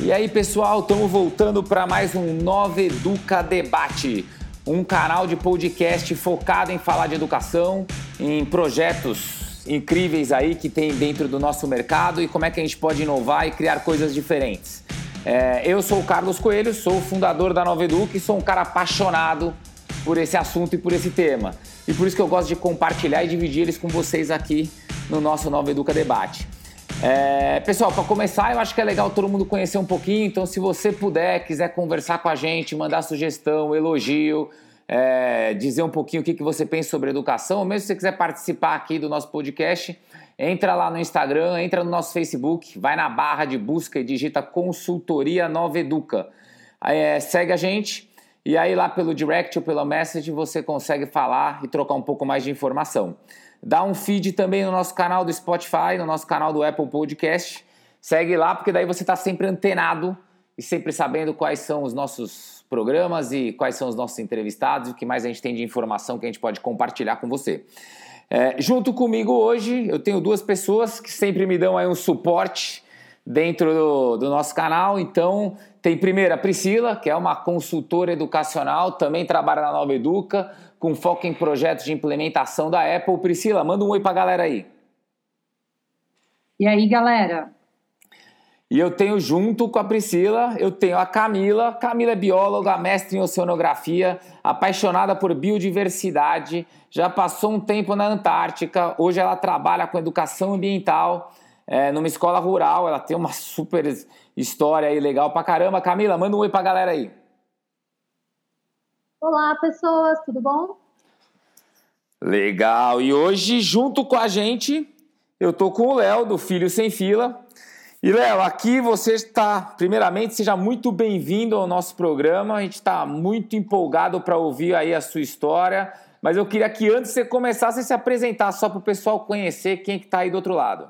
E aí, pessoal, estamos voltando para mais um Nova Educa Debate, um canal de podcast focado em falar de educação, em projetos incríveis aí que tem dentro do nosso mercado e como é que a gente pode inovar e criar coisas diferentes. É, eu sou o Carlos Coelho, sou o fundador da Nova Educa e sou um cara apaixonado por esse assunto e por esse tema. E por isso que eu gosto de compartilhar e dividir eles com vocês aqui no nosso Nova Educa Debate. É, pessoal, para começar, eu acho que é legal todo mundo conhecer um pouquinho. Então, se você puder, quiser conversar com a gente, mandar sugestão, elogio, é, dizer um pouquinho o que, que você pensa sobre educação, ou mesmo se você quiser participar aqui do nosso podcast, entra lá no Instagram, entra no nosso Facebook, vai na barra de busca e digita Consultoria Nova Educa. É, segue a gente e aí lá pelo direct ou pela message você consegue falar e trocar um pouco mais de informação. Dá um feed também no nosso canal do Spotify, no nosso canal do Apple Podcast. Segue lá, porque daí você está sempre antenado e sempre sabendo quais são os nossos programas e quais são os nossos entrevistados o que mais a gente tem de informação que a gente pode compartilhar com você. É, junto comigo hoje, eu tenho duas pessoas que sempre me dão aí um suporte dentro do, do, nosso canal. Então, tem primeiro a Priscila, que é uma consultora educacional, também trabalha na Nova Educa com foco em projetos de implementação da Apple. Priscila, manda um oi para a galera aí. E aí, galera? E eu tenho junto com a Priscila, eu tenho a Camila. Camila é bióloga, mestre em oceanografia, apaixonada por biodiversidade, já passou um tempo na Antártica, hoje ela trabalha com educação ambiental é, numa escola rural, ela tem uma super história aí legal pra caramba. Camila, manda um oi pra galera aí. Olá, pessoas, tudo bom? Legal. E hoje, junto com a gente, eu tô com o Léo, do Filho Sem Fila. E, Léo, aqui você está, primeiramente, seja muito bem-vindo ao nosso programa. A gente está muito empolgado para ouvir aí a sua história. Mas eu queria que antes você começasse a se apresentar, só para o pessoal conhecer quem que está aí do outro lado.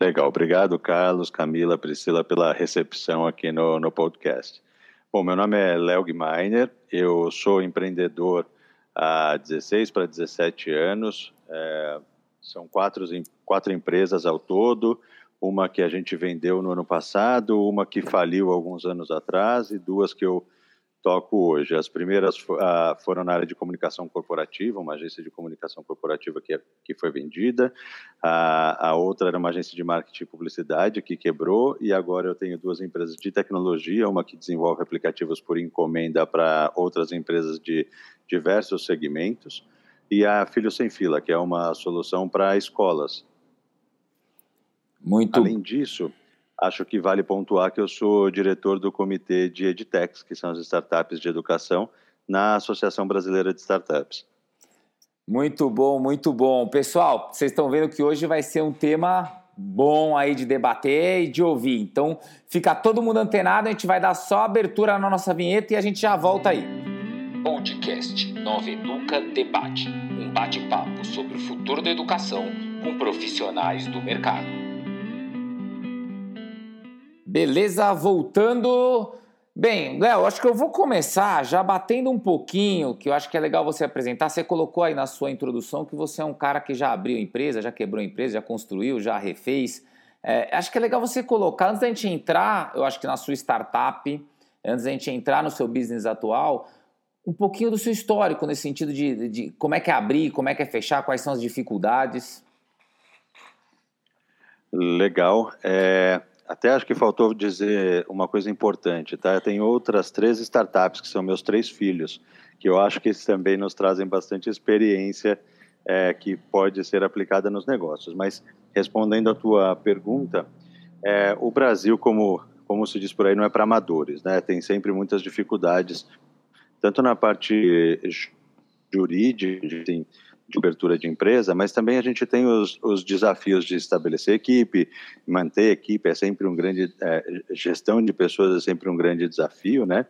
Legal, obrigado, Carlos, Camila, Priscila, pela recepção aqui no, no podcast. Bom, meu nome é Léo Guimainer, eu sou empreendedor há 16 para 17 anos, é, são quatro, quatro empresas ao todo, uma que a gente vendeu no ano passado, uma que faliu alguns anos atrás e duas que eu toco hoje. As primeiras uh, foram na área de comunicação corporativa, uma agência de comunicação corporativa que, é, que foi vendida. Uh, a outra era uma agência de marketing e publicidade que quebrou. E agora eu tenho duas empresas de tecnologia, uma que desenvolve aplicativos por encomenda para outras empresas de diversos segmentos. E a Filho Sem Fila, que é uma solução para escolas. Muito. Além disso, Acho que vale pontuar que eu sou diretor do comitê de Edtechs, que são as startups de educação, na Associação Brasileira de Startups. Muito bom, muito bom. Pessoal, vocês estão vendo que hoje vai ser um tema bom aí de debater e de ouvir. Então, fica todo mundo antenado, a gente vai dar só abertura na nossa vinheta e a gente já volta aí. Podcast Nova Educa Debate, um bate-papo sobre o futuro da educação com profissionais do mercado. Beleza, voltando. Bem, Léo, acho que eu vou começar já batendo um pouquinho, que eu acho que é legal você apresentar. Você colocou aí na sua introdução que você é um cara que já abriu empresa, já quebrou empresa, já construiu, já refez. É, acho que é legal você colocar, antes da gente entrar, eu acho que na sua startup, antes da gente entrar no seu business atual, um pouquinho do seu histórico, nesse sentido de, de como é que é abrir, como é que é fechar, quais são as dificuldades. Legal. É, até acho que faltou dizer uma coisa importante, tá? Tem outras três startups que são meus três filhos, que eu acho que também nos trazem bastante experiência é, que pode ser aplicada nos negócios. Mas respondendo à tua pergunta, é, o Brasil, como como se diz por aí, não é para amadores, né? Tem sempre muitas dificuldades, tanto na parte jurídica, assim, de abertura de empresa, mas também a gente tem os, os desafios de estabelecer equipe, manter equipe é sempre um grande, é, gestão de pessoas é sempre um grande desafio, né?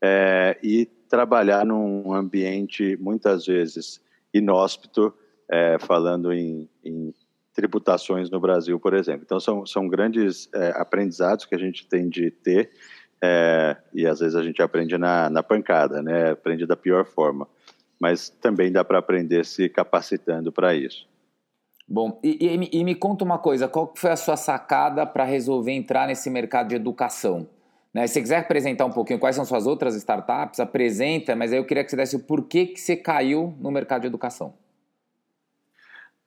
É, e trabalhar num ambiente muitas vezes inóspito, é, falando em, em, tributações no Brasil, por exemplo. Então são, são grandes é, aprendizados que a gente tem de ter é, e às vezes a gente aprende na, na pancada, né? Aprende da pior forma mas também dá para aprender se capacitando para isso. Bom, e, e, e me conta uma coisa, qual foi a sua sacada para resolver entrar nesse mercado de educação? Né? Se você quiser apresentar um pouquinho quais são suas outras startups, apresenta, mas aí eu queria que você desse o porquê que você caiu no mercado de educação.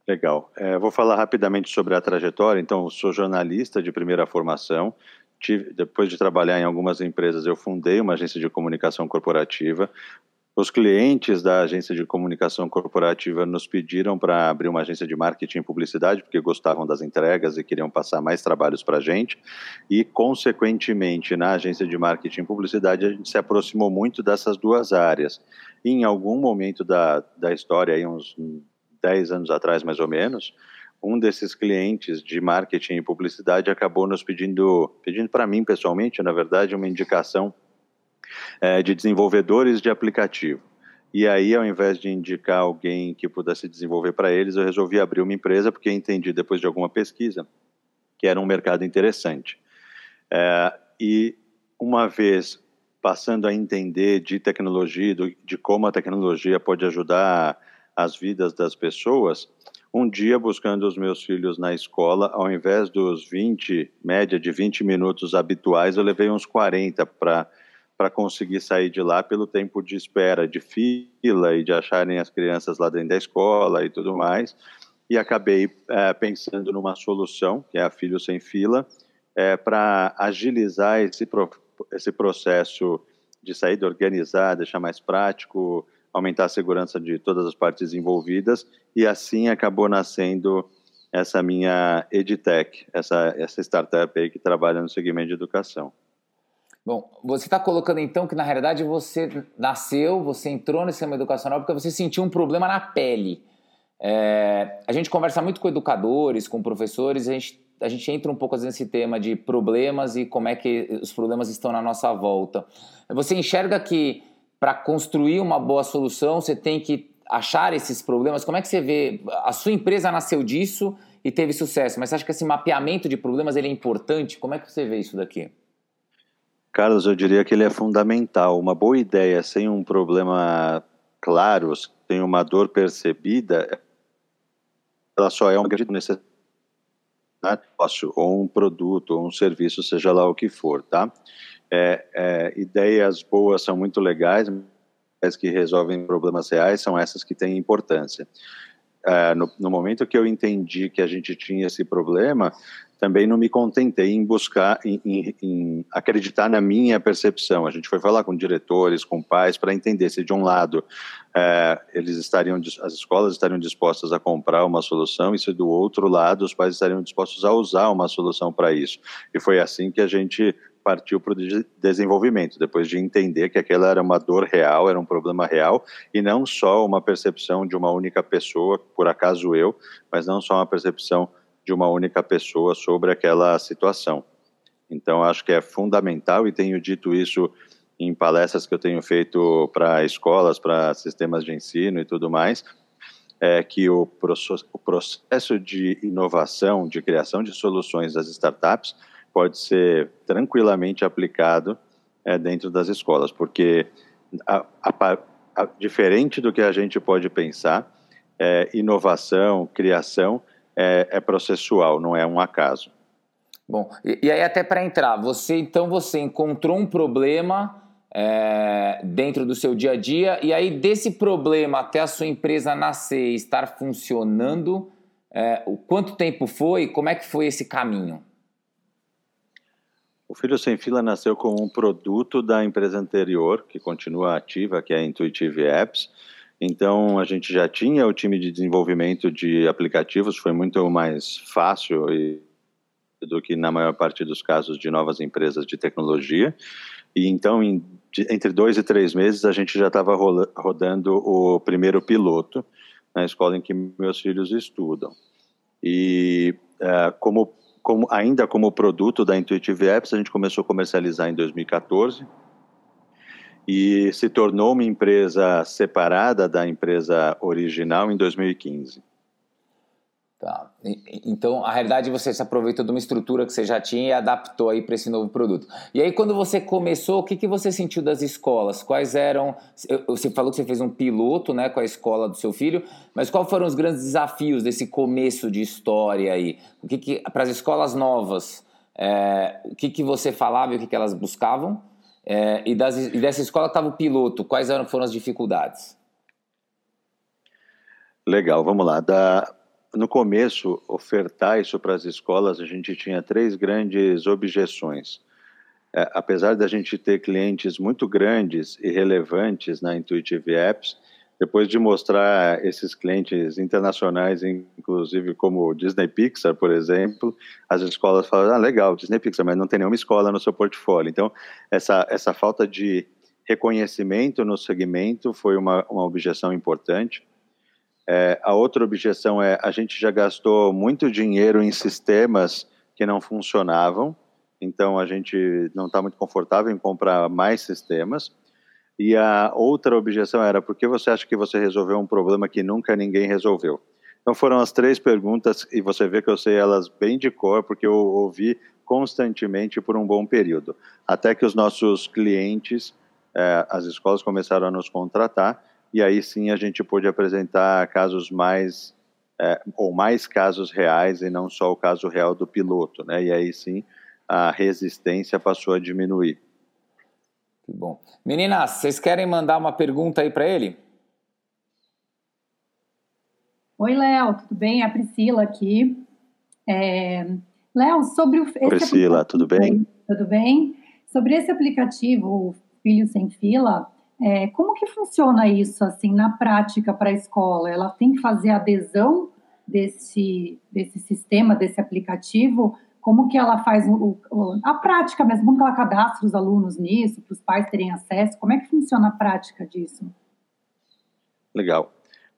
Legal. É, vou falar rapidamente sobre a trajetória. Então, sou jornalista de primeira formação. Tive, depois de trabalhar em algumas empresas, eu fundei uma agência de comunicação corporativa. Os clientes da agência de comunicação corporativa nos pediram para abrir uma agência de marketing e publicidade, porque gostavam das entregas e queriam passar mais trabalhos para a gente. E, consequentemente, na agência de marketing e publicidade, a gente se aproximou muito dessas duas áreas. E, em algum momento da, da história, aí uns 10 anos atrás, mais ou menos, um desses clientes de marketing e publicidade acabou nos pedindo, pedindo para mim pessoalmente, na verdade, uma indicação é, de desenvolvedores de aplicativo. E aí, ao invés de indicar alguém que pudesse desenvolver para eles, eu resolvi abrir uma empresa, porque entendi, depois de alguma pesquisa, que era um mercado interessante. É, e uma vez passando a entender de tecnologia, de como a tecnologia pode ajudar as vidas das pessoas, um dia buscando os meus filhos na escola, ao invés dos 20, média de 20 minutos habituais, eu levei uns 40 para para conseguir sair de lá pelo tempo de espera de fila e de acharem as crianças lá dentro da escola e tudo mais. E acabei é, pensando numa solução, que é a Filho Sem Fila, é, para agilizar esse, pro, esse processo de saída, organizar, deixar mais prático, aumentar a segurança de todas as partes envolvidas e assim acabou nascendo essa minha EdTech, essa, essa startup aí que trabalha no segmento de educação. Bom, você está colocando então que na realidade você nasceu, você entrou nesse sistema educacional porque você sentiu um problema na pele. É, a gente conversa muito com educadores, com professores, a gente, a gente entra um pouco nesse tema de problemas e como é que os problemas estão na nossa volta. Você enxerga que para construir uma boa solução, você tem que achar esses problemas. Como é que você vê? A sua empresa nasceu disso e teve sucesso, mas você acha que esse mapeamento de problemas ele é importante? Como é que você vê isso daqui? Carlos, eu diria que ele é fundamental. Uma boa ideia sem um problema claro, sem uma dor percebida, ela só é uma necessidade ou um produto ou um serviço, seja lá o que for, tá? É, é, ideias boas são muito legais, mas que resolvem problemas reais são essas que têm importância. É, no, no, momento que eu entendi que a gente tinha esse problema, também não me contentei em buscar, em, em, em, acreditar na minha percepção. A gente foi falar com diretores, com pais, para entender se de um lado é, eles estariam, as escolas estariam dispostas a comprar uma solução e se do outro lado os pais estariam dispostos a usar uma solução para isso. E foi assim que a gente partiu para o desenvolvimento, depois de entender que aquela era uma dor real, era um problema real, e não só uma percepção de uma única pessoa, por acaso eu, mas não só uma percepção de uma única pessoa sobre aquela situação. Então, acho que é fundamental, e tenho dito isso em palestras que eu tenho feito para escolas, para sistemas de ensino e tudo mais, é que o processo de inovação, de criação de soluções das startups, pode ser tranquilamente aplicado é, dentro das escolas, porque a, a, a, diferente do que a gente pode pensar, é, inovação, criação é, é, processual, não é um acaso. Bom, e, e aí até para entrar, você então você encontrou um problema é, dentro do seu dia a dia e aí desse problema até a sua empresa nascer e estar funcionando, é, o quanto tempo foi? Como é que foi esse caminho? O Filho Sem Fila nasceu como um produto da empresa anterior, que continua ativa, que é a Intuitive Apps. Então, a gente já tinha o time de desenvolvimento de aplicativos, foi muito mais fácil e, do que na maior parte dos casos de novas empresas de tecnologia. E então, em, de, entre dois e três meses, a gente já estava rodando o primeiro piloto na escola em que meus filhos estudam. E uh, como como, ainda como produto da Intuitive Apps, a gente começou a comercializar em 2014 e se tornou uma empresa separada da empresa original em 2015. Tá. Então, a realidade você se aproveitou de uma estrutura que você já tinha e adaptou aí para esse novo produto. E aí, quando você começou, o que, que você sentiu das escolas? Quais eram? Você falou que você fez um piloto, né, com a escola do seu filho, mas quais foram os grandes desafios desse começo de história aí? O que, que para as escolas novas, é, o que, que você falava e o que, que elas buscavam? É, e, das, e dessa escola estava o piloto, quais eram, foram as dificuldades? Legal, vamos lá. Da, no começo, ofertar isso para as escolas, a gente tinha três grandes objeções. É, apesar da gente ter clientes muito grandes e relevantes na Intuitive Apps, depois de mostrar esses clientes internacionais, inclusive como Disney Pixar, por exemplo, as escolas falam, ah, legal, Disney Pixar, mas não tem nenhuma escola no seu portfólio. Então, essa, essa falta de reconhecimento no segmento foi uma, uma objeção importante. É, a outra objeção é a gente já gastou muito dinheiro em sistemas que não funcionavam, então a gente não está muito confortável em comprar mais sistemas. E a outra objeção era por que você acha que você resolveu um problema que nunca ninguém resolveu? Então foram as três perguntas e você vê que eu sei elas bem de cor porque eu ouvi constantemente por um bom período, até que os nossos clientes, é, as escolas começaram a nos contratar e aí sim a gente pôde apresentar casos mais é, ou mais casos reais e não só o caso real do piloto, né? E aí sim a resistência passou a diminuir. Que bom. Meninas, vocês querem mandar uma pergunta aí para ele? Oi, Léo, tudo bem? É a Priscila aqui. É... Léo, sobre o. Priscila, tudo bem? Tudo bem? Sobre esse aplicativo, o Filho Sem Fila, é, como que funciona isso assim na prática para a escola? Ela tem que fazer adesão desse, desse sistema, desse aplicativo? Como que ela faz o, o, a prática mesmo? Como que ela cadastra os alunos nisso, para os pais terem acesso? Como é que funciona a prática disso? Legal.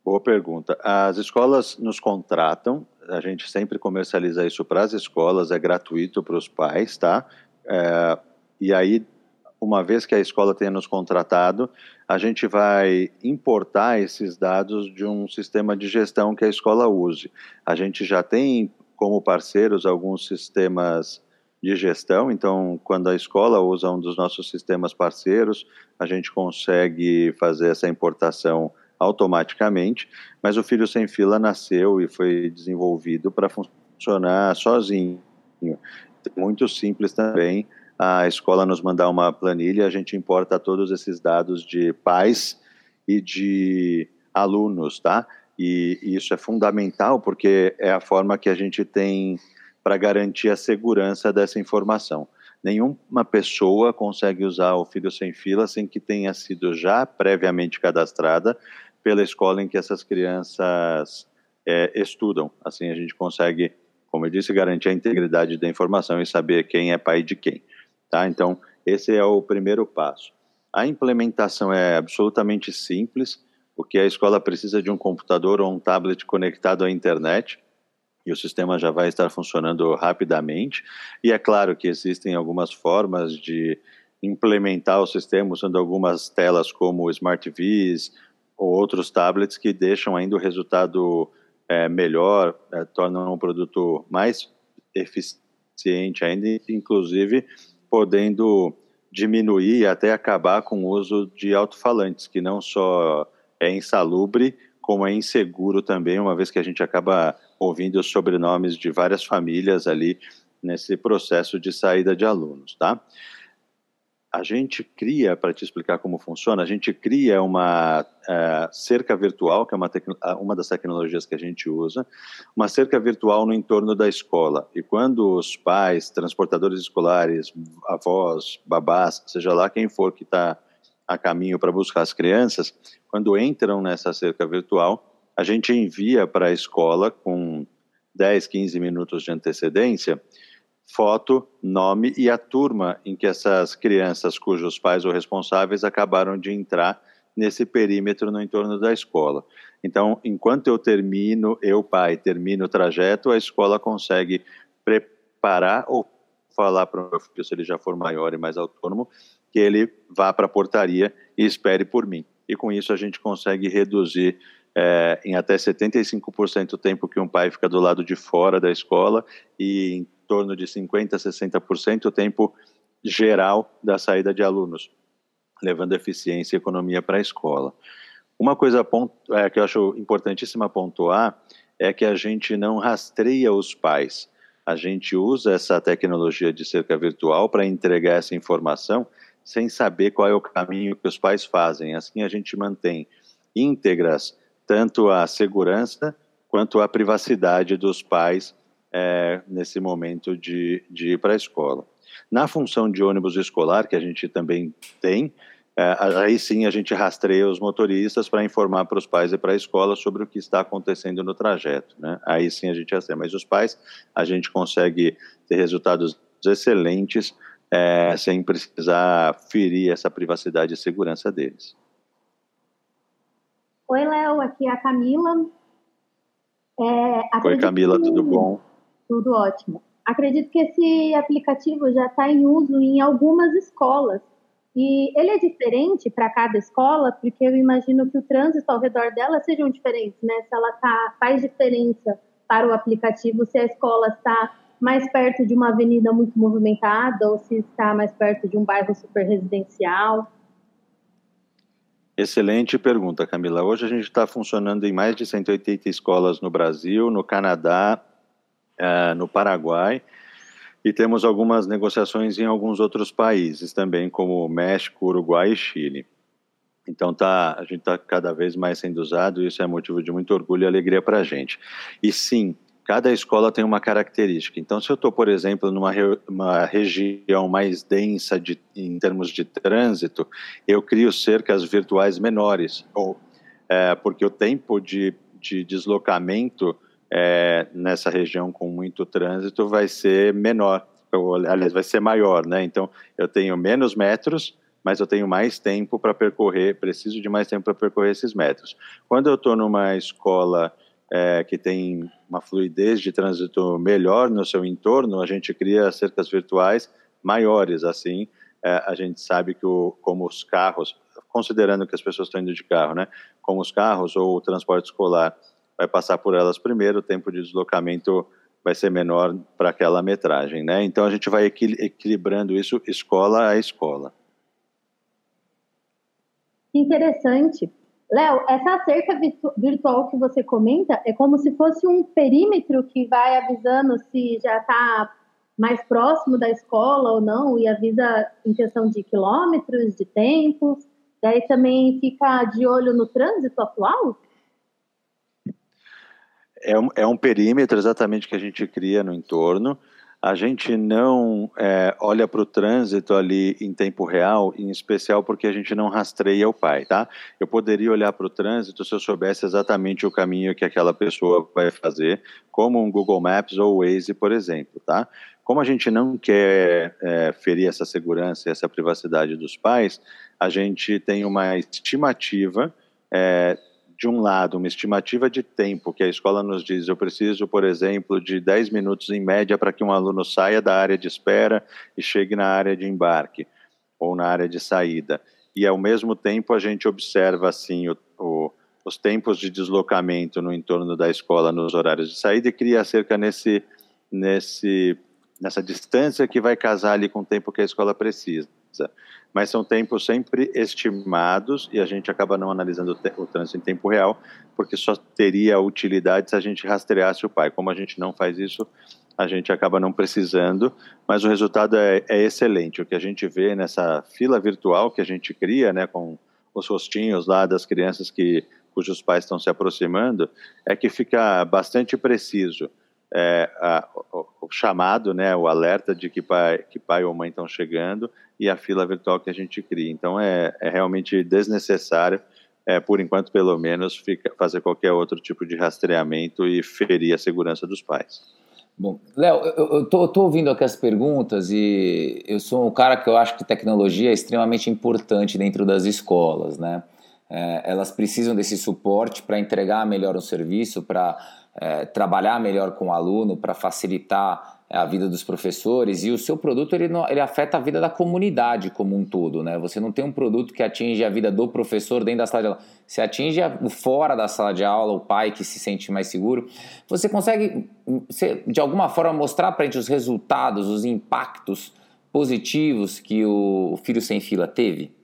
Boa pergunta. As escolas nos contratam, a gente sempre comercializa isso para as escolas, é gratuito para os pais, tá? É, e aí uma vez que a escola tenha nos contratado, a gente vai importar esses dados de um sistema de gestão que a escola use. A gente já tem como parceiros alguns sistemas de gestão, então quando a escola usa um dos nossos sistemas parceiros, a gente consegue fazer essa importação automaticamente, mas o Filho Sem Fila nasceu e foi desenvolvido para funcionar sozinho. Muito simples também, a escola nos mandar uma planilha, a gente importa todos esses dados de pais e de alunos, tá? E, isso é fundamental porque é a forma que a gente tem para garantir a segurança dessa informação. Nenhuma pessoa consegue usar o Filho Sem Fila sem que tenha sido já previamente cadastrada pela escola em que essas crianças é, estudam. Assim a gente consegue, como eu disse, garantir a integridade da informação e saber quem é pai de quem. Tá? Então, esse é o primeiro passo. A implementação é absolutamente simples, porque a escola precisa de um computador ou um tablet conectado à internet e o sistema já vai estar funcionando rapidamente. E é claro que existem algumas formas de implementar o sistema usando algumas telas como Smart ou outros tablets que deixam ainda o resultado é, melhor, é, tornam o produto mais eficiente ainda, inclusive podendo diminuir e até acabar com o uso de alto-falantes, que não só é insalubre, como é inseguro também, uma vez que a gente acaba ouvindo os sobrenomes de várias famílias ali nesse processo de saída de alunos, tá? a gente cria, para te explicar como funciona, a gente cria uma uh, cerca virtual, que é uma, uma das tecnologias que a gente usa, uma cerca virtual no entorno da escola. E quando os pais, transportadores escolares, avós, babás, seja lá quem for que está a caminho para buscar as crianças, quando entram nessa cerca virtual, a gente envia para a escola com 10, 15 minutos de antecedência foto, nome e a turma em que essas crianças cujos pais ou responsáveis acabaram de entrar nesse perímetro no entorno da escola. Então, enquanto eu termino, eu pai termino o trajeto, a escola consegue preparar ou falar para o meu filho, se ele já for maior e mais autônomo, que ele vá para a portaria e espere por mim. E com isso a gente consegue reduzir é, em até 75% do tempo que um pai fica do lado de fora da escola e em torno de 50% a 60% o tempo geral da saída de alunos, levando eficiência e economia para a escola. Uma coisa é, que eu acho importantíssima pontuar é que a gente não rastreia os pais. A gente usa essa tecnologia de cerca virtual para entregar essa informação sem saber qual é o caminho que os pais fazem. Assim a gente mantém íntegras tanto a segurança quanto a privacidade dos pais é, nesse momento de, de ir para a escola. Na função de ônibus escolar, que a gente também tem, é, aí sim a gente rastreia os motoristas para informar para os pais e para a escola sobre o que está acontecendo no trajeto. Né? Aí sim a gente rastreia. Mas os pais, a gente consegue ter resultados excelentes é, sem precisar ferir essa privacidade e segurança deles. Oi, Léo, aqui é a Camila. É, Oi, Camila, que... tudo bom? Tudo ótimo. Acredito que esse aplicativo já está em uso em algumas escolas. E ele é diferente para cada escola, porque eu imagino que o trânsito ao redor dela sejam diferentes, né? Se ela tá, faz diferença para o aplicativo, se a escola está mais perto de uma avenida muito movimentada ou se está mais perto de um bairro super residencial. Excelente pergunta, Camila. Hoje a gente está funcionando em mais de 180 escolas no Brasil, no Canadá, uh, no Paraguai e temos algumas negociações em alguns outros países também, como México, Uruguai e Chile. Então tá, a gente está cada vez mais sendo usado e isso é motivo de muito orgulho e alegria para a gente. E sim, cada escola tem uma característica. Então, se eu estou, por exemplo, numa re, região mais densa de, em termos de trânsito, eu crio cercas virtuais menores, ou, é, porque o tempo de, de deslocamento é, nessa região com muito trânsito vai ser menor, ou, aliás, vai ser maior, né? Então, eu tenho menos metros, mas eu tenho mais tempo para percorrer, preciso de mais tempo para percorrer esses metros. Quando eu estou numa escola é, que tem uma fluidez de trânsito melhor no seu entorno, a gente cria cercas virtuais maiores, assim, é, a gente sabe que o, como os carros, considerando que as pessoas estão indo de carro, né, como os carros ou o transporte escolar vai passar por elas primeiro, o tempo de deslocamento vai ser menor para aquela metragem, né? Então a gente vai equilibrando isso escola a escola. Interessante. Léo, essa cerca virtual que você comenta é como se fosse um perímetro que vai avisando se já está mais próximo da escola ou não, e avisa em questão de quilômetros, de tempos. Daí também fica de olho no trânsito atual? É um, é um perímetro exatamente que a gente cria no entorno. A gente não é, olha para o trânsito ali em tempo real, em especial porque a gente não rastreia o pai, tá? Eu poderia olhar para o trânsito se eu soubesse exatamente o caminho que aquela pessoa vai fazer, como um Google Maps ou Waze, por exemplo, tá? Como a gente não quer é, ferir essa segurança e essa privacidade dos pais, a gente tem uma estimativa é, de um lado, uma estimativa de tempo que a escola nos diz, eu preciso, por exemplo, de 10 minutos em média para que um aluno saia da área de espera e chegue na área de embarque ou na área de saída. E, ao mesmo tempo, a gente observa, assim, o, o, os tempos de deslocamento no entorno da escola nos horários de saída e cria cerca nesse, nesse, nessa distância que vai casar ali com o tempo que a escola precisa mas são tempos sempre estimados e a gente acaba não analisando o trânsito em tempo real, porque só teria utilidade se a gente rastreasse o pai. Como a gente não faz isso, a gente acaba não precisando, mas o resultado é, é excelente. O que a gente vê nessa fila virtual que a gente cria, né, com os rostinhos lá das crianças que cujos pais estão se aproximando, é que fica bastante preciso é, a, o, o, chamado, né, o alerta de que pai, que pai ou mãe estão chegando e a fila virtual que a gente cria. Então é, é realmente desnecessário, é, por enquanto pelo menos, fica, fazer qualquer outro tipo de rastreamento e ferir a segurança dos pais. Bom, Léo, eu estou ouvindo aqui as perguntas e eu sou um cara que eu acho que tecnologia é extremamente importante dentro das escolas, né? é, elas precisam desse suporte para entregar melhor o serviço, para é, trabalhar melhor com o aluno, para facilitar a vida dos professores e o seu produto ele, não, ele afeta a vida da comunidade como um todo, né? Você não tem um produto que atinge a vida do professor dentro da sala de aula, você atinge o fora da sala de aula, o pai que se sente mais seguro. Você consegue, você, de alguma forma, mostrar para a gente os resultados, os impactos positivos que o Filho Sem Fila teve?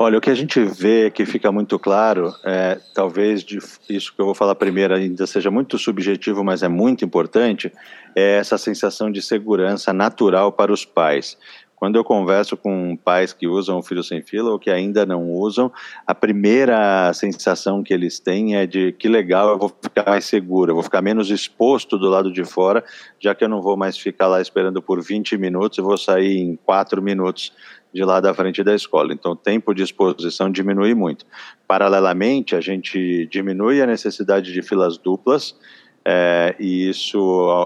Olha, o que a gente vê que fica muito claro, é, talvez de, isso que eu vou falar primeiro ainda seja muito subjetivo, mas é muito importante, é essa sensação de segurança natural para os pais. Quando eu converso com pais que usam o Filho Sem Fila ou que ainda não usam, a primeira sensação que eles têm é de que legal, eu vou ficar mais seguro, eu vou ficar menos exposto do lado de fora, já que eu não vou mais ficar lá esperando por 20 minutos, eu vou sair em 4 minutos de lá da frente da escola. Então, o tempo de exposição diminui muito. Paralelamente, a gente diminui a necessidade de filas duplas, é, e isso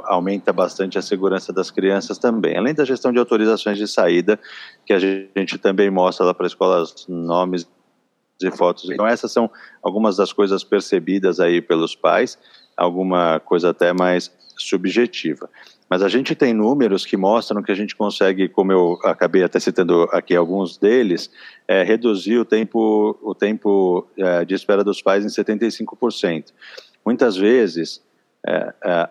aumenta bastante a segurança das crianças também. Além da gestão de autorizações de saída, que a gente também mostra lá para escolas nomes e fotos. Então, essas são algumas das coisas percebidas aí pelos pais, alguma coisa até mais subjetiva. Mas a gente tem números que mostram que a gente consegue, como eu acabei até citando aqui alguns deles, é, reduzir o tempo, o tempo é, de espera dos pais em 75%. Muitas vezes,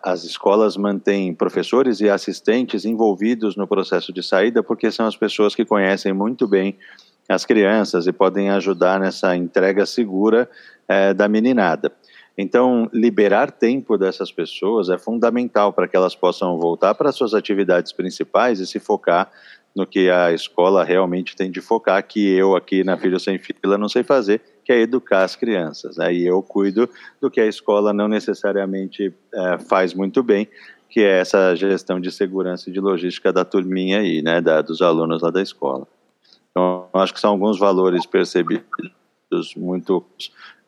as escolas mantêm professores e assistentes envolvidos no processo de saída, porque são as pessoas que conhecem muito bem as crianças e podem ajudar nessa entrega segura é, da meninada. Então, liberar tempo dessas pessoas é fundamental para que elas possam voltar para suas atividades principais e se focar no que a escola realmente tem de focar, que eu aqui na Filho Sem Fila não sei fazer, que é educar as crianças. Aí eu cuido do que a escola não necessariamente é, faz muito bem, que é essa gestão de segurança e de logística da turminha aí, né, da, dos alunos lá da escola. Então, acho que são alguns valores percebidos muito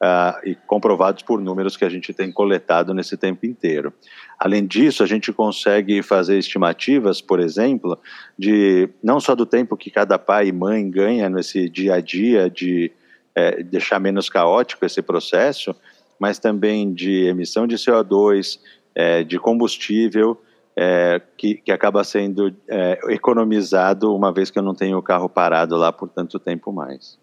uh, e comprovados por números que a gente tem coletado nesse tempo inteiro. Além disso, a gente consegue fazer estimativas, por exemplo, de não só do tempo que cada pai e mãe ganha nesse dia a dia de é, deixar menos caótico esse processo, mas também de emissão de CO2, é, de combustível, é, que, que, acaba sendo é, economizado uma vez que eu não tenho o carro parado lá por tanto tempo mais.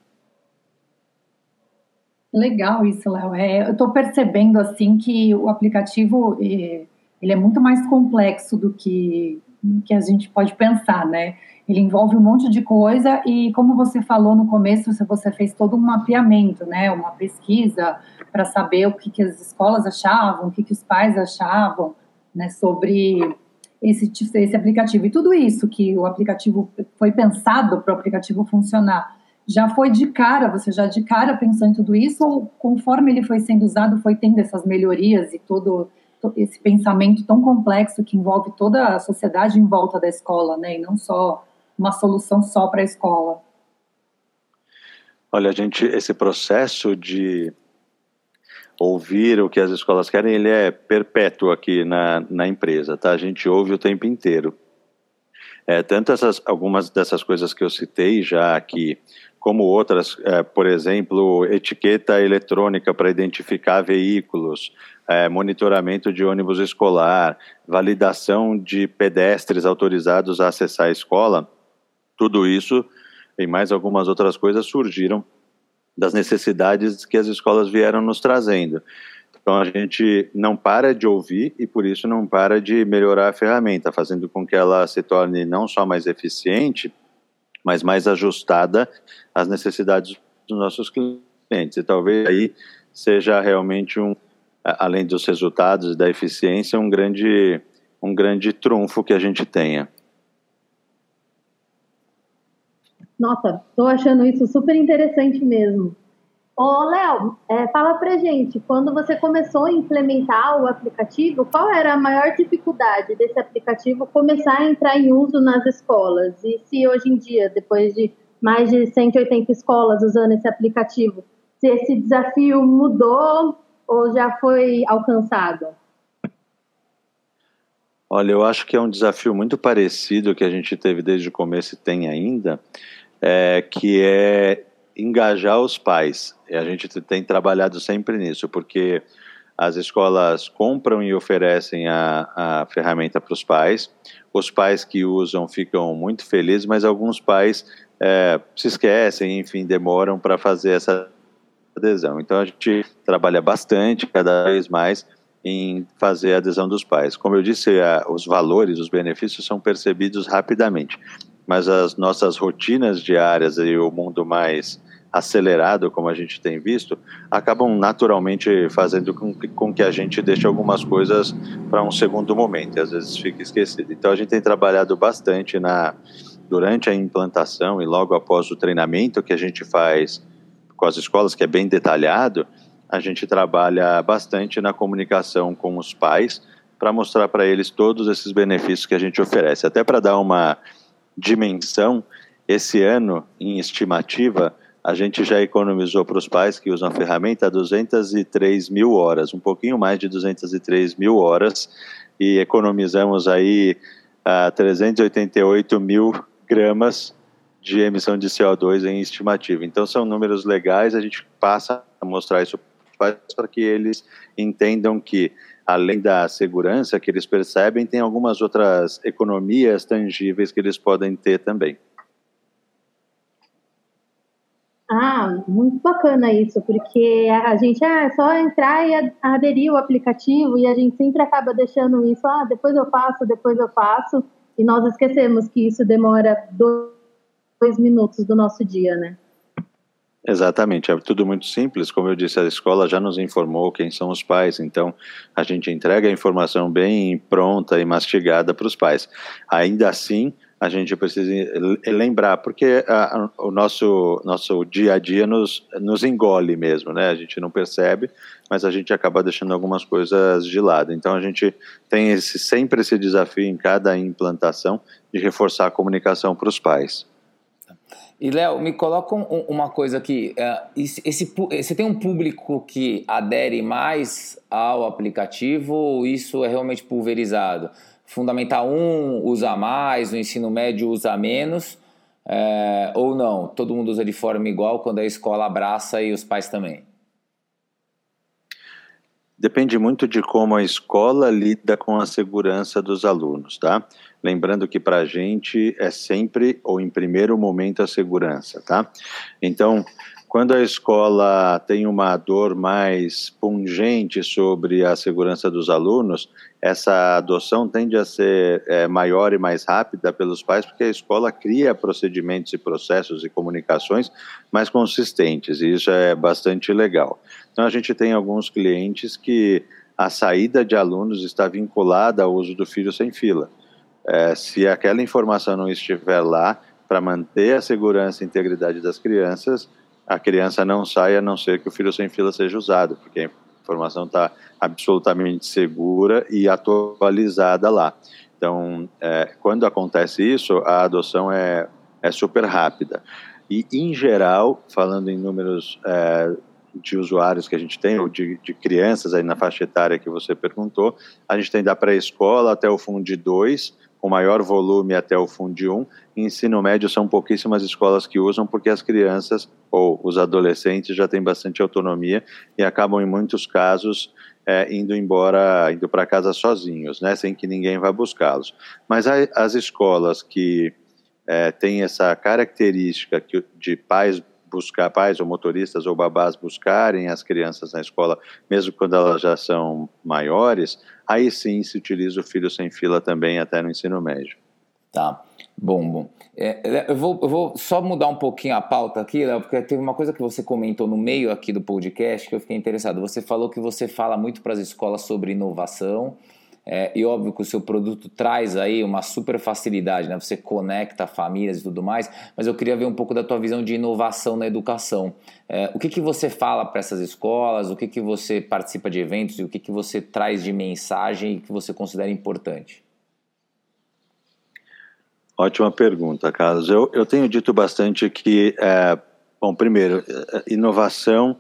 Legal isso, Léo. É, eu estou percebendo assim que o aplicativo ele é muito mais complexo do que, que a gente pode pensar, né? Ele envolve um monte de coisa e, como você falou no começo, você fez todo um mapeamento, né? Uma pesquisa para saber o que, que as escolas achavam, o que, que os pais achavam, né? Sobre esse, esse aplicativo. E tudo isso que o aplicativo foi pensado para o aplicativo funcionar já foi de cara, você já de cara pensou em tudo isso, ou conforme ele foi sendo usado, foi tendo essas melhorias e todo, esse pensamento tão complexo que envolve toda a sociedade em volta da escola, né? E não só uma solução só para a escola. Olha, a gente, esse processo de ouvir o que as escolas querem, ele é perpétuo aqui na, na empresa, tá? A gente ouve o tempo inteiro. É, tanto essas, algumas dessas coisas que eu citei já aqui, como outras, é, por exemplo, etiqueta eletrônica para identificar veículos, é, monitoramento de ônibus escolar, validação de pedestres autorizados a acessar a escola, tudo isso e mais algumas outras coisas surgiram das necessidades que as escolas vieram nos trazendo. Então a gente não para de ouvir e por isso não para de melhorar a ferramenta, fazendo com que ela se torne não só mais eficiente, mas mais ajustada às necessidades dos nossos clientes. E talvez aí seja realmente um, além dos resultados e da eficiência, um grande, um grande trunfo que a gente tenha. Nossa, estou achando isso super interessante mesmo. Ô, Léo, é, fala pra gente, quando você começou a implementar o aplicativo, qual era a maior dificuldade desse aplicativo começar a entrar em uso nas escolas? E se hoje em dia, depois de mais de 180 escolas usando esse aplicativo, se esse desafio mudou ou já foi alcançado? Olha, eu acho que é um desafio muito parecido que a gente teve desde o começo e tem ainda, é, que é engajar os pais. E a gente tem trabalhado sempre nisso, porque as escolas compram e oferecem a, a ferramenta para os pais. Os pais que usam ficam muito felizes, mas alguns pais é, se esquecem, enfim, demoram para fazer essa adesão. Então a gente trabalha bastante, cada vez mais, em fazer a adesão dos pais. Como eu disse, a, os valores, os benefícios são percebidos rapidamente, mas as nossas rotinas diárias e o mundo mais acelerado, como a gente tem visto, acabam naturalmente fazendo com que, com que a gente deixe algumas coisas para um segundo momento, e às vezes fica esquecido. Então a gente tem trabalhado bastante na durante a implantação e logo após o treinamento que a gente faz com as escolas, que é bem detalhado, a gente trabalha bastante na comunicação com os pais para mostrar para eles todos esses benefícios que a gente oferece. Até para dar uma dimensão, esse ano, em estimativa, a gente já economizou para os pais que usam a ferramenta 203 mil horas, um pouquinho mais de 203 mil horas, e economizamos aí uh, ah, 388 mil gramas de emissão de CO2 em estimativa. Então são números legais, a gente passa a mostrar isso para que eles entendam que além da segurança que eles percebem, tem algumas outras economias tangíveis que eles podem ter também. Ah, muito bacana isso, porque a gente ah, é só entrar e aderir o aplicativo e a gente sempre acaba deixando isso, ah, depois eu faço, depois eu faço, e nós esquecemos que isso demora dois minutos do nosso dia, né? Exatamente, é tudo muito simples. Como eu disse, a escola já nos informou quem são os pais, então a gente entrega a informação bem pronta e mastigada para os pais. Ainda assim, a gente precisa lembrar, porque a, o nosso, nosso dia a dia nos, nos engole mesmo, né? A gente não percebe, mas a gente acaba deixando algumas coisas de lado. Então a gente tem esse, sempre esse desafio em cada implantação de reforçar a comunicação para os pais. E Léo, me coloca um, uma coisa aqui. É, esse, você tem um público que adere mais ao aplicativo ou isso é realmente pulverizado? Fundamental 1 usa mais, o ensino médio usa menos, é, ou não? Todo mundo usa de forma igual quando a escola abraça e os pais também? Depende muito de como a escola lida com a segurança dos alunos, tá? Lembrando que para a gente é sempre, ou em primeiro momento, a segurança, tá? Então, quando a escola tem uma dor mais pungente sobre a segurança dos alunos, essa adoção tende a ser é, maior e mais rápida pelos pais, porque a escola cria procedimentos e processos e comunicações mais consistentes, e isso é bastante legal. Então, a gente tem alguns clientes que a saída de alunos está vinculada ao uso do filho sem fila. É, se aquela informação não estiver lá para manter a segurança e integridade das crianças, a criança não sai a não ser que o filho sem fila seja usado, porque a informação está absolutamente segura e atualizada lá. Então, é, quando acontece isso, a adoção é, é super rápida. E, em geral, falando em números é, de usuários que a gente tem, ou de, de, crianças aí na faixa etária que você perguntou, a gente tem da pré-escola até o Fundo 2, com maior volume até o Fundo 1. Ensino médio são pouquíssimas escolas que usam, porque as crianças ou os adolescentes já têm bastante autonomia e acabam, em muitos casos, é, indo embora, indo para casa sozinhos, né, sem que ninguém vá buscá-los. Mas as escolas que é, têm essa característica de pais buscar pais ou motoristas ou babás buscarem as crianças na escola, mesmo quando elas já são maiores, aí sim se utiliza o filho sem fila também até no ensino médio. Tá, bom, bom. É, eu, vou, eu vou só mudar um pouquinho a pauta aqui, Léo, porque teve uma coisa que você comentou no meio aqui do podcast que eu fiquei interessado. Você falou que você fala muito para as escolas sobre inovação é, e óbvio que o seu produto traz aí uma super facilidade, né? Você conecta famílias e tudo mais, mas eu queria ver um pouco da tua visão de inovação na educação. É, o que, que você fala para essas escolas? O que, que você participa de eventos e o que, que você traz de mensagem que você considera importante? Ótima pergunta, Carlos. Eu, eu tenho dito bastante que, é, bom, primeiro, é, inovação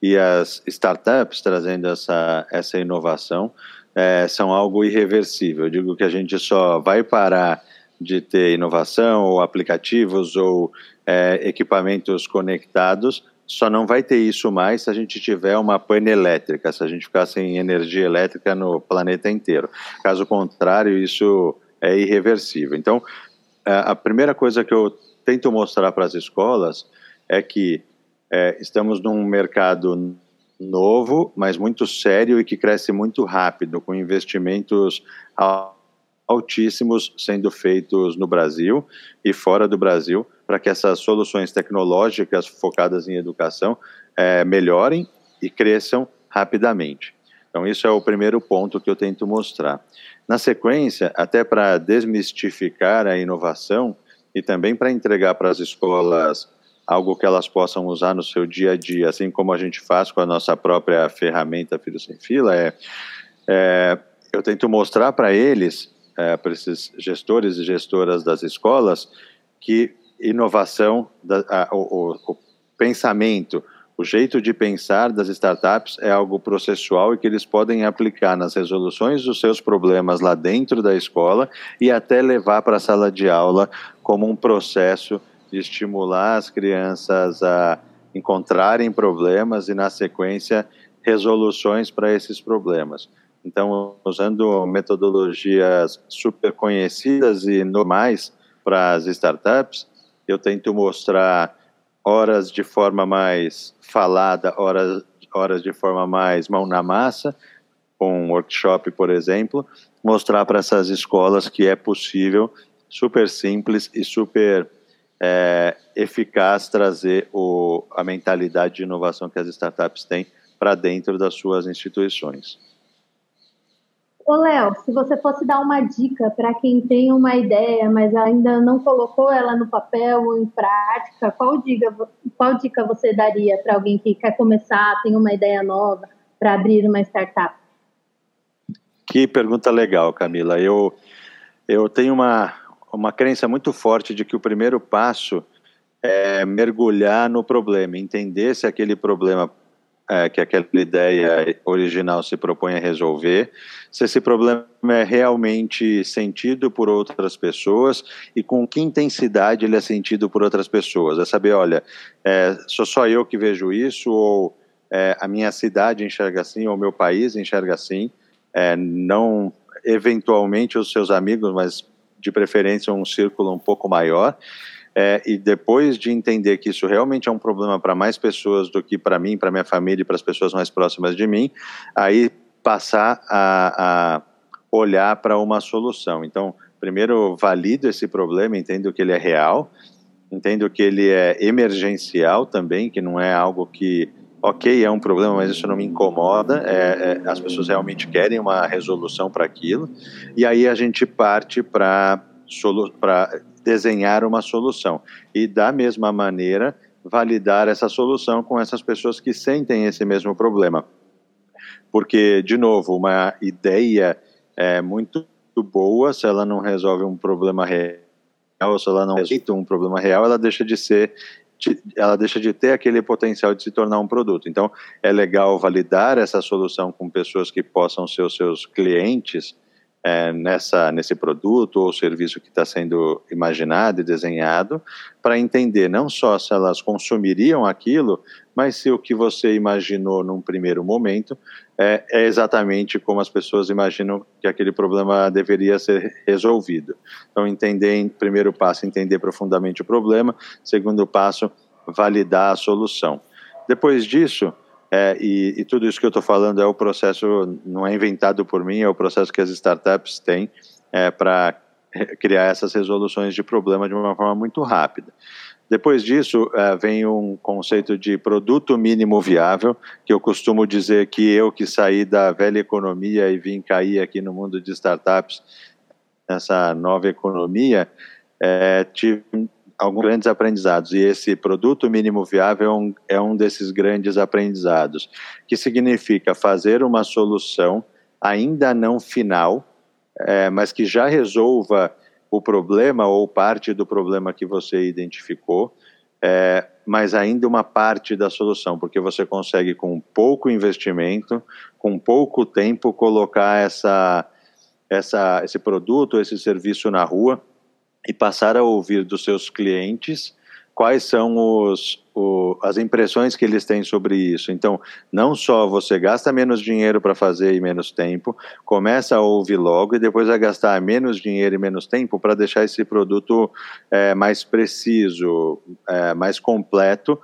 e as startups trazendo essa, essa inovação é, são algo irreversível. Eu digo que a gente só vai parar de ter inovação ou aplicativos ou é, equipamentos conectados, só não vai ter isso mais se a gente tiver uma pane elétrica, se a gente ficar sem energia elétrica no planeta inteiro. Caso contrário, isso é irreversível. Então, a primeira coisa que eu tento mostrar para as escolas é que é, estamos num mercado novo, mas muito sério e que cresce muito rápido, com investimentos altíssimos sendo feitos no Brasil e fora do Brasil, para que essas soluções tecnológicas focadas em educação é, melhorem e cresçam rapidamente. Então, isso é o primeiro ponto que eu tento mostrar. Na sequência, até para desmistificar a inovação e também para entregar para as escolas algo que elas possam usar no seu dia a dia, assim como a gente faz com a nossa própria ferramenta Filho Sem Fila, é, é eu tento mostrar para eles é, para esses gestores e gestoras das escolas que inovação, da, a, o, o, pensamento, o jeito de pensar das startups é algo processual e que eles podem aplicar nas resoluções dos seus problemas lá dentro da escola e até levar para a sala de aula como um processo de estimular as crianças a encontrarem problemas e, na sequência, resoluções para esses problemas. Então, usando metodologias super conhecidas e normais para as startups, eu tento mostrar horas de forma mais falada, horas, horas de forma mais mão na massa, com um workshop, por exemplo, mostrar para essas escolas que é possível, super simples e super é, eficaz trazer o, a mentalidade de inovação que as startups têm para dentro das suas instituições. Ô, Léo, se você fosse dar uma dica para quem tem uma ideia, mas ainda não colocou ela no papel ou em prática, qual dica, qual dica você daria para alguém que quer começar, tem uma ideia nova para abrir uma startup? Que pergunta legal, Camila. Eu, eu tenho uma, uma crença muito forte de que o primeiro passo é mergulhar no problema, entender se aquele problema é, que aquela ideia original se propõe a resolver, se esse problema é realmente sentido por outras pessoas e com que intensidade ele é sentido por outras pessoas. É saber, olha, é, sou só eu que vejo isso, ou é, a minha cidade enxerga assim, ou meu país enxerga assim, é, não eventualmente os seus amigos, mas de preferência um círculo um pouco maior. É, e depois de entender que isso realmente é um problema para mais pessoas do que para mim, para minha família e para as pessoas mais próximas de mim, aí passar a, a olhar para uma solução. Então, primeiro valido esse problema, entendo que ele é real, entendo que ele é emergencial também, que não é algo que, ok, é um problema, mas isso não me incomoda, é, é, as pessoas realmente querem uma resolução para aquilo, e aí a gente parte para desenhar uma solução. E, da mesma maneira, validar essa solução com essas pessoas que sentem esse mesmo problema. Porque, de novo, uma ideia é muito boa, se ela não resolve um problema real, se ela não resolve um problema real, ela deixa de ser ela deixa de ter aquele potencial de se tornar um produto. Então, é legal validar essa solução com pessoas que possam ser os seus clientes, é, nessa, nesse produto ou serviço que está sendo imaginado e desenhado, para entender não só se elas consumiriam aquilo, mas se o que você imaginou num primeiro momento é, é exatamente como as pessoas imaginam que aquele problema deveria ser resolvido. Então, entender, primeiro passo, entender profundamente o problema, segundo passo, validar a solução. Depois disso, é, e, e, tudo isso que eu estou falando é o processo, não é inventado por mim, é o processo que as startups têm é, para criar essas resoluções de problema de uma forma muito rápida. Depois disso, é, vem um conceito de produto mínimo viável, que eu costumo dizer que eu que saí da velha economia e vim cair aqui no mundo de startups, nessa nova economia, é, tive alguns grandes aprendizados, e esse produto mínimo viável é um, é um desses grandes aprendizados, que significa fazer uma solução ainda não final, é, mas que já resolva o problema ou parte do problema que você identificou, é, mas ainda uma parte da solução, porque você consegue com pouco investimento, com pouco tempo, colocar essa, essa, esse produto, esse serviço na rua e passar a ouvir dos seus clientes quais são os, o, as impressões que eles têm sobre isso. Então, não só você gasta menos dinheiro para fazer e menos tempo, começa a ouvir logo e depois vai gastar menos dinheiro e menos tempo para deixar esse produto é, mais preciso, é, mais completo,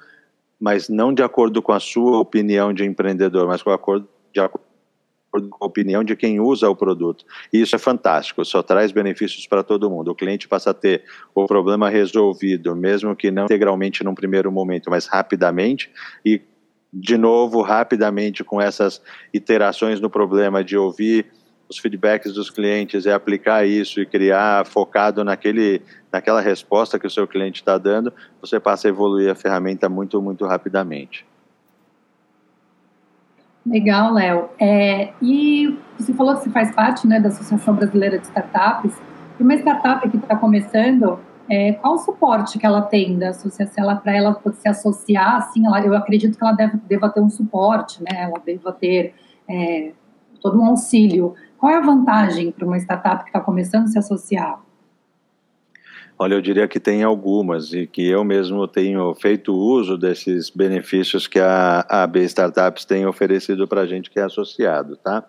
mas não de acordo com a sua opinião de empreendedor, mas com acordo, de acordo com a opinião de quem usa o produto. E isso é fantástico, só traz benefícios para todo mundo. O cliente passa a ter o problema resolvido, mesmo que não integralmente num primeiro momento, mas rapidamente e de novo rapidamente com essas iterações no problema de ouvir os feedbacks dos clientes e aplicar isso e criar focado naquele naquela resposta que o seu cliente está dando, você passa a evoluir a ferramenta muito muito rapidamente. Legal, Léo. É, e você falou que você faz parte né, da Associação Brasileira de Startups. E uma startup que está começando, é, qual o suporte que ela tem da associação para ela se associar? Assim, ela, eu acredito que ela deve, deva ter um suporte, né? ela deva ter é, todo um auxílio. Qual é a vantagem para uma startup que está começando a se associar? Olha, eu diria que tem algumas e que eu mesmo tenho feito uso desses benefícios que a AB Startups tem oferecido para a gente que é associado, tá?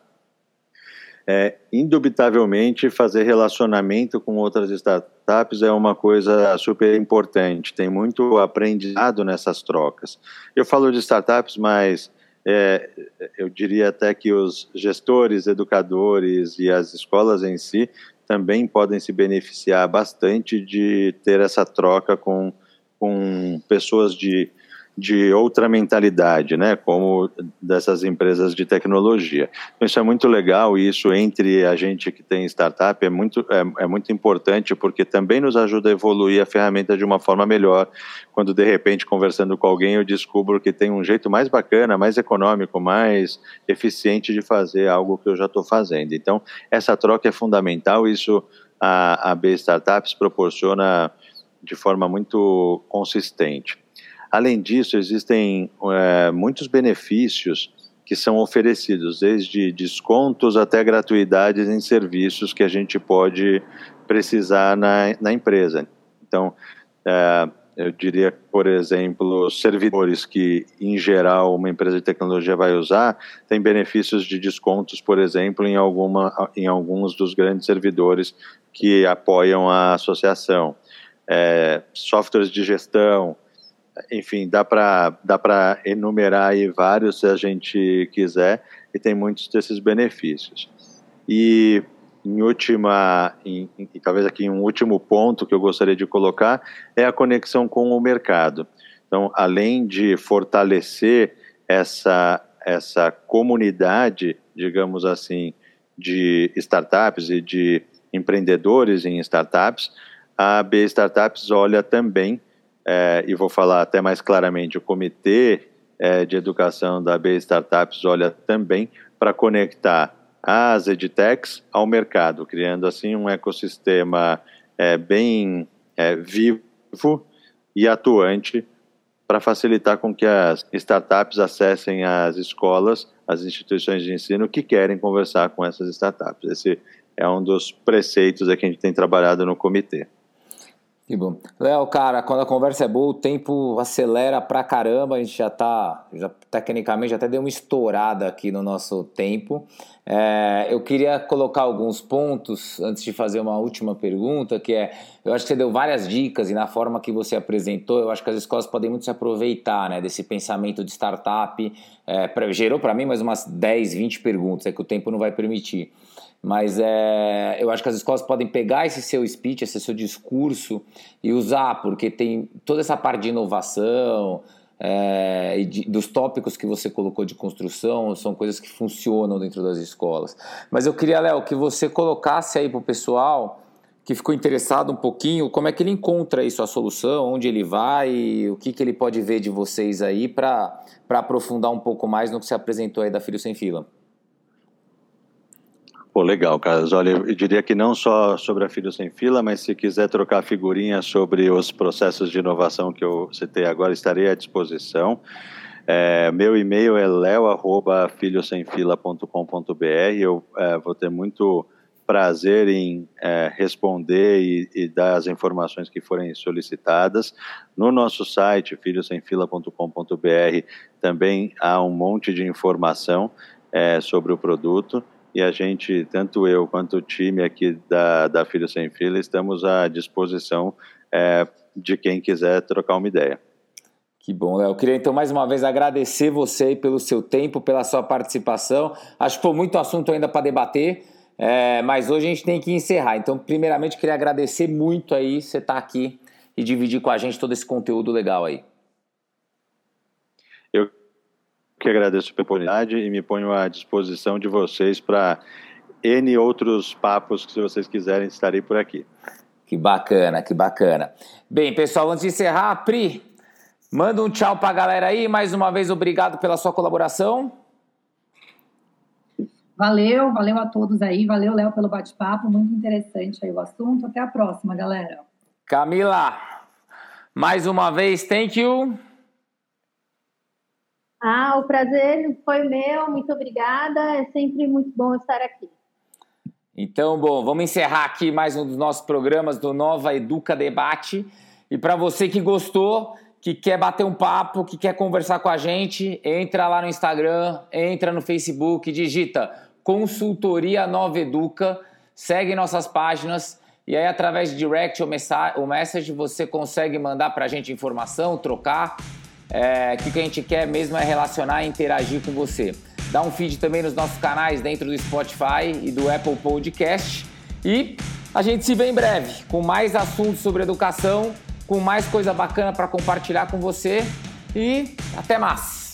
É, indubitavelmente, fazer relacionamento com outras startups é uma coisa super importante. Tem muito aprendizado nessas trocas. Eu falo de startups, mas é, eu diria até que os gestores, educadores e as escolas em si também podem se beneficiar bastante de ter essa troca com, com pessoas de, de outra mentalidade, né, como dessas empresas de tecnologia. Então, isso é muito legal e isso entre a gente que tem startup é muito, é, é, muito importante porque também nos ajuda a evoluir a ferramenta de uma forma melhor. Quando, de repente, conversando com alguém, eu descubro que tem um jeito mais bacana, mais econômico, mais eficiente de fazer algo que eu já estou fazendo. Então, essa troca é fundamental, isso a, a B Startups proporciona de forma muito consistente. Além disso, existem é, muitos benefícios que são oferecidos, desde descontos até gratuidades em serviços que a gente pode precisar na, na empresa. Então, é, eu diria, por exemplo, servidores que, em geral, uma empresa de tecnologia vai usar, tem benefícios de descontos, por exemplo, em, alguma, em alguns dos grandes servidores que apoiam a associação. É, softwares de gestão, enfim, dá para dá para enumerar aí vários se a gente quiser e tem muitos desses benefícios. E em última, em, em, talvez aqui um último ponto que eu gostaria de colocar é a conexão com o mercado. Então, além de fortalecer essa essa comunidade, digamos assim, de startups e de empreendedores em startups, a B Startups olha também é, e vou falar até mais claramente, o Comitê é, de Educação da B Startups olha também para conectar as edtechs ao mercado, criando assim um ecossistema é, bem é, vivo e atuante para facilitar com que as startups acessem as escolas, as instituições de ensino que querem conversar com essas startups. Esse é um dos preceitos que a gente tem trabalhado no comitê. Que bom. Léo, cara, quando a conversa é boa, o tempo acelera pra caramba, a gente já tá, já, tecnicamente, já até deu uma estourada aqui no nosso tempo. É, eu queria colocar alguns pontos antes de fazer uma última pergunta, que é, eu acho que você deu várias dicas e na forma que você apresentou, eu acho que as escolas podem muito se aproveitar né, desse pensamento de startup. É, pra, gerou para mim mais umas 10, 20 perguntas, é que o tempo não vai permitir. Mas é, eu acho que as escolas podem pegar esse seu speech, esse seu discurso e usar, porque tem toda essa parte de inovação é, e de, dos tópicos que você colocou de construção, são coisas que funcionam dentro das escolas. Mas eu queria, Léo, que você colocasse aí para o pessoal que ficou interessado um pouquinho, como é que ele encontra isso, a solução, onde ele vai, o que, que ele pode ver de vocês aí para aprofundar um pouco mais no que você apresentou aí da Filho Sem Fila. Pô, legal, Carlos. Olha, eu diria que não só sobre a Filho Sem Fila, mas se quiser trocar figurinhas sobre os processos de inovação que eu citei agora, estarei à disposição. É, meu e-mail é leo.filhosemfila.com.br. Eu é, vou ter muito prazer em é, responder e, e, dar as informações que forem solicitadas. No nosso site, filhosemfila.com.br, também há um monte de informação é, sobre o produto e a gente, tanto eu quanto o time aqui da, da Filho Sem Fila, estamos à disposição é, de quem quiser trocar uma ideia. Que bom, Léo. Queria então mais uma vez agradecer você pelo seu tempo, pela sua participação. Acho que foi muito assunto ainda para debater, é, mas hoje a gente tem que encerrar. Então, primeiramente, queria agradecer muito aí você estar tá aqui e dividir com a gente todo esse conteúdo legal aí. Eu que agradeço a oportunidade e me ponho à disposição de vocês para N outros papos que, se vocês quiserem, estarei por aqui. Que bacana, que bacana. Bem, pessoal, antes de encerrar, Pri, Manda um tchau para a galera aí. Mais uma vez, obrigado pela sua colaboração. Valeu, valeu a todos aí. Valeu, Léo, pelo bate-papo. Muito interessante aí o assunto. Até a próxima, galera. Camila, mais uma vez, thank you. Ah, o prazer foi meu. Muito obrigada. É sempre muito bom estar aqui. Então, bom, vamos encerrar aqui mais um dos nossos programas do Nova Educa Debate. E para você que gostou, que quer bater um papo, que quer conversar com a gente, entra lá no Instagram, entra no Facebook, digita Consultoria Nova Educa, segue nossas páginas e aí através de direct ou message você consegue mandar para a gente informação, trocar. É, o que a gente quer mesmo é relacionar e interagir com você. Dá um feed também nos nossos canais dentro do Spotify e do Apple Podcast. E a gente se vê em breve com mais assuntos sobre educação com mais coisa bacana para compartilhar com você e até mais!